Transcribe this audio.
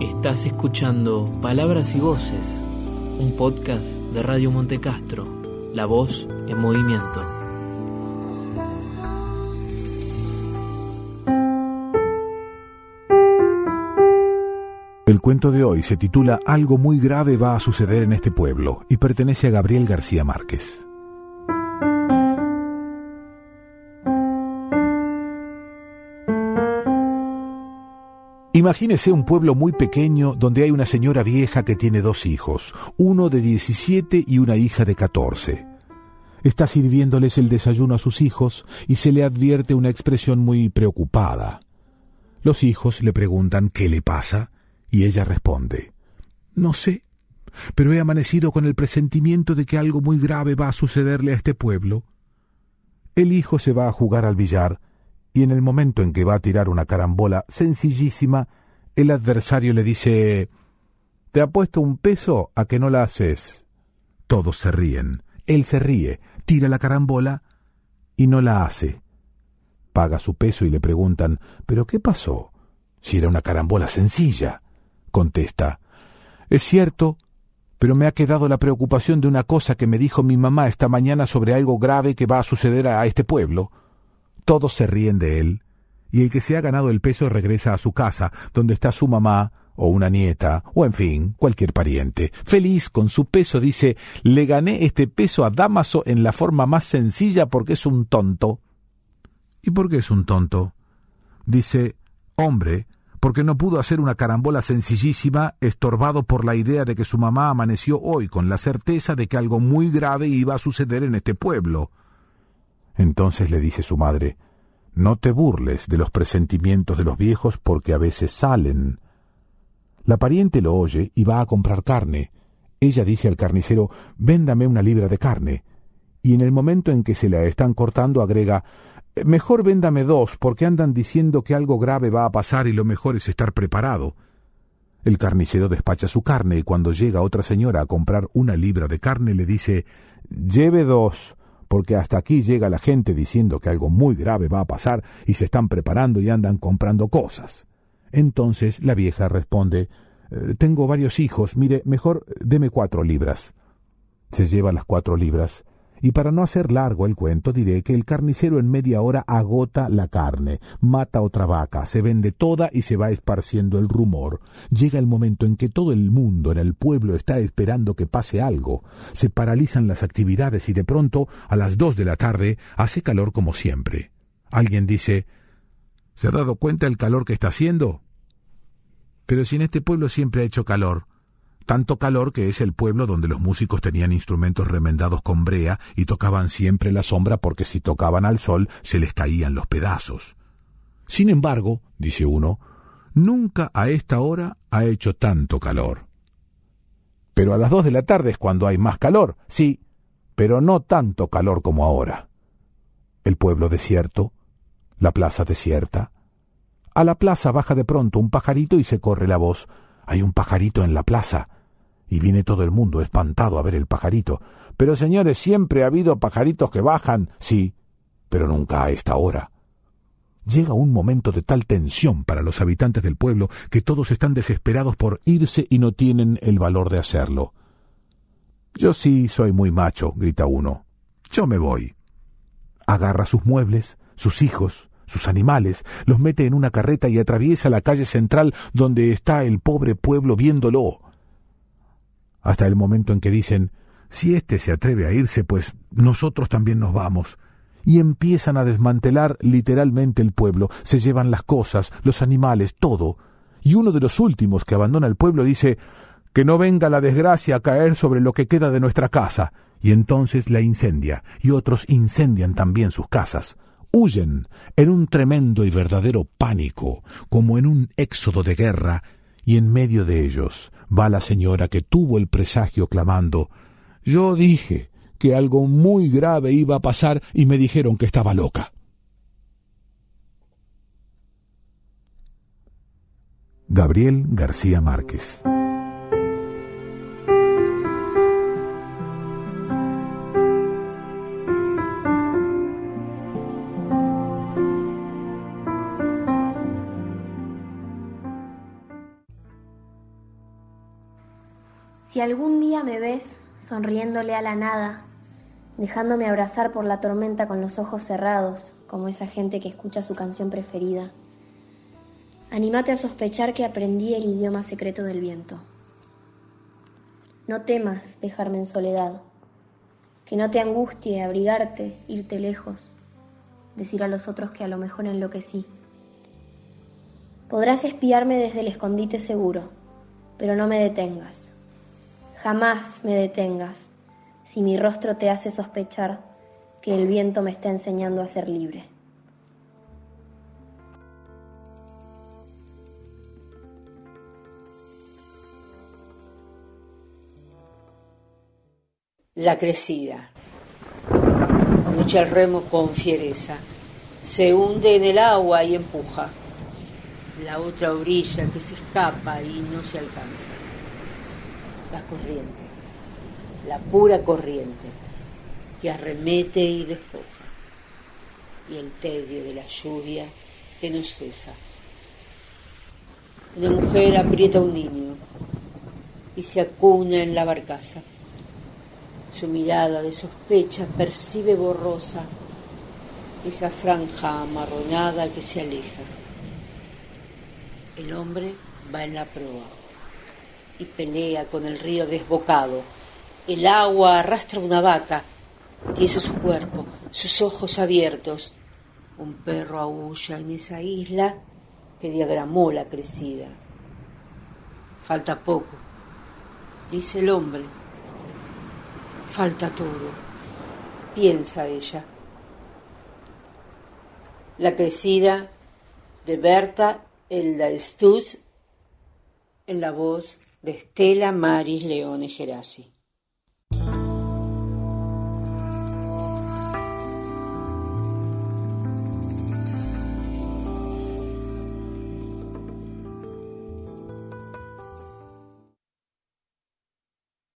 Estás escuchando Palabras y Voces, un podcast de Radio Montecastro, La Voz en Movimiento. El cuento de hoy se titula Algo muy grave va a suceder en este pueblo y pertenece a Gabriel García Márquez. Imagínese un pueblo muy pequeño donde hay una señora vieja que tiene dos hijos, uno de 17 y una hija de 14. Está sirviéndoles el desayuno a sus hijos y se le advierte una expresión muy preocupada. Los hijos le preguntan qué le pasa y ella responde No sé, pero he amanecido con el presentimiento de que algo muy grave va a sucederle a este pueblo. El hijo se va a jugar al billar y en el momento en que va a tirar una carambola sencillísima, el adversario le dice Te apuesto un peso a que no la haces. Todos se ríen. Él se ríe, tira la carambola y no la hace. Paga su peso y le preguntan ¿Pero qué pasó? Si era una carambola sencilla. Contesta Es cierto, pero me ha quedado la preocupación de una cosa que me dijo mi mamá esta mañana sobre algo grave que va a suceder a este pueblo. Todos se ríen de él, y el que se ha ganado el peso regresa a su casa, donde está su mamá, o una nieta, o en fin, cualquier pariente. Feliz con su peso, dice, le gané este peso a Damaso en la forma más sencilla porque es un tonto. ¿Y por qué es un tonto? Dice, hombre, porque no pudo hacer una carambola sencillísima, estorbado por la idea de que su mamá amaneció hoy con la certeza de que algo muy grave iba a suceder en este pueblo. Entonces le dice su madre, No te burles de los presentimientos de los viejos porque a veces salen. La pariente lo oye y va a comprar carne. Ella dice al carnicero, Véndame una libra de carne. Y en el momento en que se la están cortando agrega, Mejor véndame dos, porque andan diciendo que algo grave va a pasar y lo mejor es estar preparado. El carnicero despacha su carne y cuando llega otra señora a comprar una libra de carne le dice Lleve dos, porque hasta aquí llega la gente diciendo que algo muy grave va a pasar y se están preparando y andan comprando cosas. Entonces la vieja responde eh, Tengo varios hijos, mire, mejor deme cuatro libras. Se lleva las cuatro libras, y para no hacer largo el cuento diré que el carnicero en media hora agota la carne, mata otra vaca, se vende toda y se va esparciendo el rumor. Llega el momento en que todo el mundo en el pueblo está esperando que pase algo. Se paralizan las actividades y de pronto, a las dos de la tarde, hace calor como siempre. Alguien dice ¿Se ha dado cuenta el calor que está haciendo? Pero si en este pueblo siempre ha hecho calor, tanto calor que es el pueblo donde los músicos tenían instrumentos remendados con brea y tocaban siempre la sombra porque si tocaban al sol se les caían los pedazos. Sin embargo, dice uno, nunca a esta hora ha hecho tanto calor. Pero a las dos de la tarde es cuando hay más calor, sí, pero no tanto calor como ahora. El pueblo desierto, la plaza desierta. A la plaza baja de pronto un pajarito y se corre la voz. Hay un pajarito en la plaza y viene todo el mundo espantado a ver el pajarito. Pero señores, siempre ha habido pajaritos que bajan, sí, pero nunca a esta hora. Llega un momento de tal tensión para los habitantes del pueblo que todos están desesperados por irse y no tienen el valor de hacerlo. Yo sí soy muy macho, grita uno. Yo me voy. Agarra sus muebles, sus hijos, sus animales, los mete en una carreta y atraviesa la calle central donde está el pobre pueblo viéndolo hasta el momento en que dicen, si éste se atreve a irse, pues nosotros también nos vamos. Y empiezan a desmantelar literalmente el pueblo, se llevan las cosas, los animales, todo. Y uno de los últimos que abandona el pueblo dice, que no venga la desgracia a caer sobre lo que queda de nuestra casa. Y entonces la incendia, y otros incendian también sus casas. Huyen en un tremendo y verdadero pánico, como en un éxodo de guerra, y en medio de ellos va la señora que tuvo el presagio clamando Yo dije que algo muy grave iba a pasar y me dijeron que estaba loca. Gabriel García Márquez Si algún día me ves sonriéndole a la nada, dejándome abrazar por la tormenta con los ojos cerrados, como esa gente que escucha su canción preferida, anímate a sospechar que aprendí el idioma secreto del viento. No temas dejarme en soledad, que no te angustie abrigarte, irte lejos, decir a los otros que a lo mejor enloquecí. Podrás espiarme desde el escondite seguro, pero no me detengas. Jamás me detengas si mi rostro te hace sospechar que el viento me está enseñando a ser libre. La crecida. Lucha el remo con fiereza. Se hunde en el agua y empuja. La otra orilla que se escapa y no se alcanza. La corriente. La pura corriente que arremete y despoja. Y el tedio de la lluvia que no cesa. Una mujer aprieta a un niño y se acuna en la barcaza. Su mirada de sospecha percibe borrosa esa franja amarronada que se aleja. El hombre va en la proa y pelea con el río desbocado. El agua arrastra una vaca, tiesa su cuerpo, sus ojos abiertos. Un perro aúlla en esa isla que diagramó la crecida. Falta poco, dice el hombre Falta todo, piensa ella. La crecida de Berta Elda Stutz en la voz de Estela Maris Leone Gerasi.